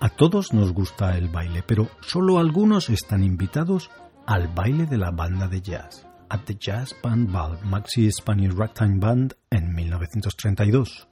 A todos nos gusta el baile, pero solo algunos están invitados al baile de la banda de jazz, at the Jazz Band Ball Maxi Spanish Ragtime Band en 1932.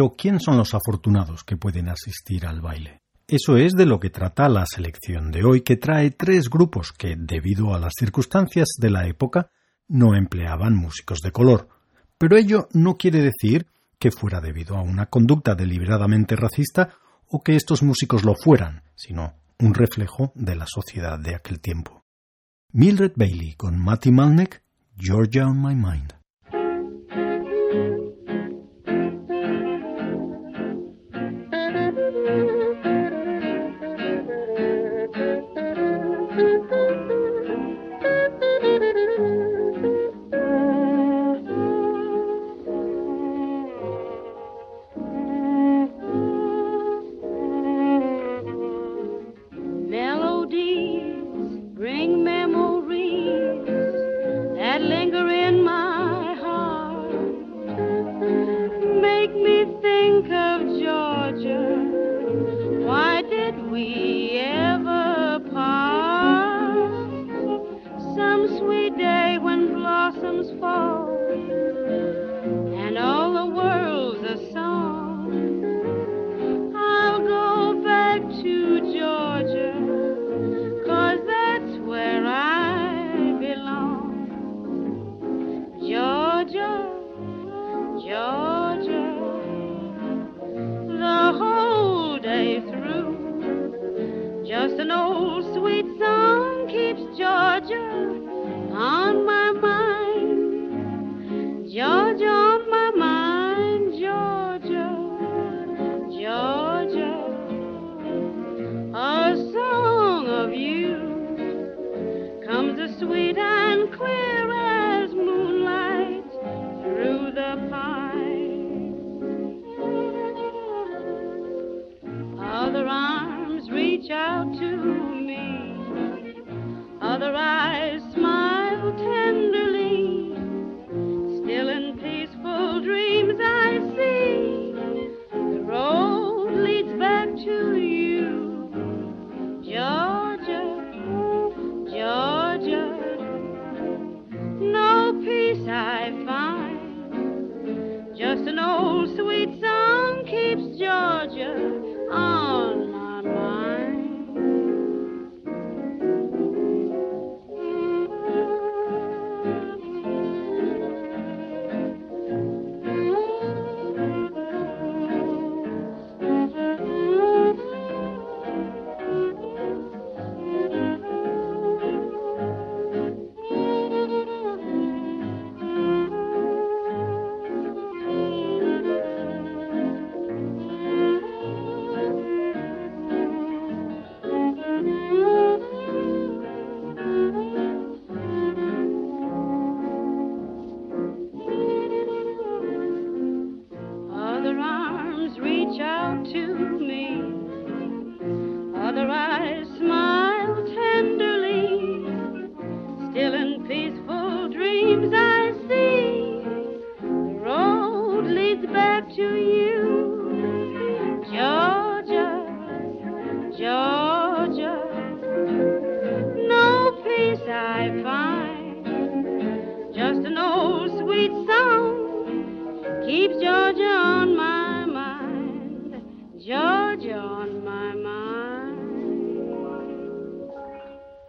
Pero ¿quién son los afortunados que pueden asistir al baile? Eso es de lo que trata la selección de hoy, que trae tres grupos que, debido a las circunstancias de la época, no empleaban músicos de color. Pero ello no quiere decir que fuera debido a una conducta deliberadamente racista o que estos músicos lo fueran, sino un reflejo de la sociedad de aquel tiempo. Mildred Bailey con Matty Malneck, Georgia on My Mind.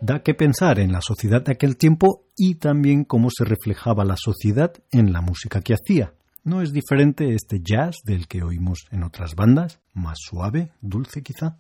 Da que pensar en la sociedad de aquel tiempo y también cómo se reflejaba la sociedad en la música que hacía. ¿No es diferente este jazz del que oímos en otras bandas? ¿Más suave, dulce quizá?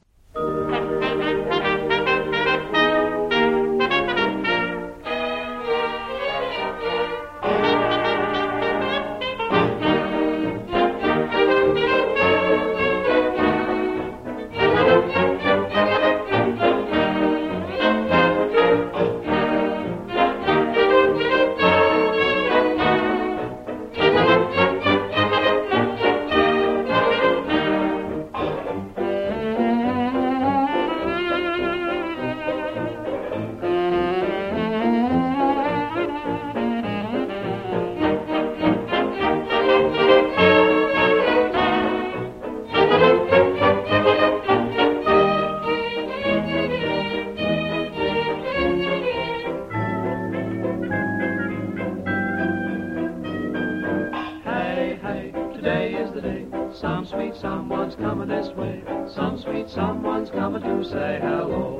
way. Some sweet someone's coming to say hello,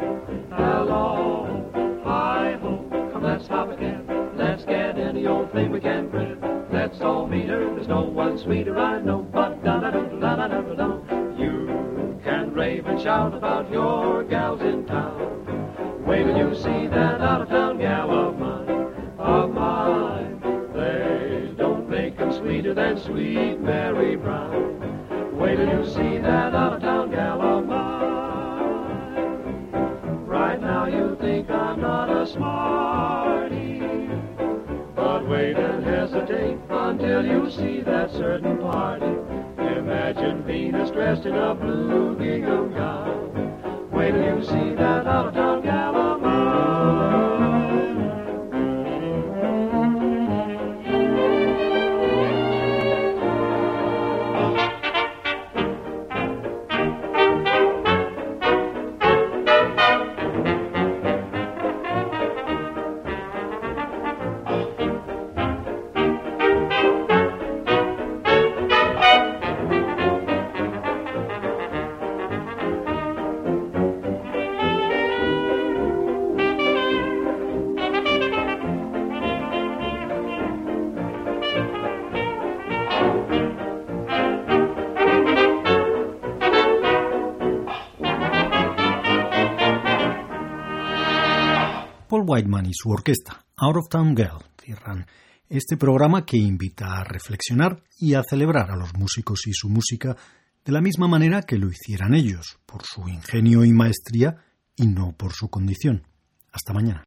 hello, hi ho. Come, let's hop again. Let's get any old thing we can. Let's all meet her. There's no one sweeter I know. But da da da da da da da. You can rave and shout about your gals in town. Wait till you see that out of town gal of mine, of mine. They don't make 'em sweeter than sweet Mary Brown. Wait till you see that out of town gal of mine. Right now you think I'm not a smarty, but wait and hesitate until you see that certain party. Imagine Venus dressed in a blue gingham gown. Wait till you see that out Paul Whiteman y su orquesta, Out of Town Girl, cierran este programa que invita a reflexionar y a celebrar a los músicos y su música de la misma manera que lo hicieran ellos, por su ingenio y maestría y no por su condición. Hasta mañana.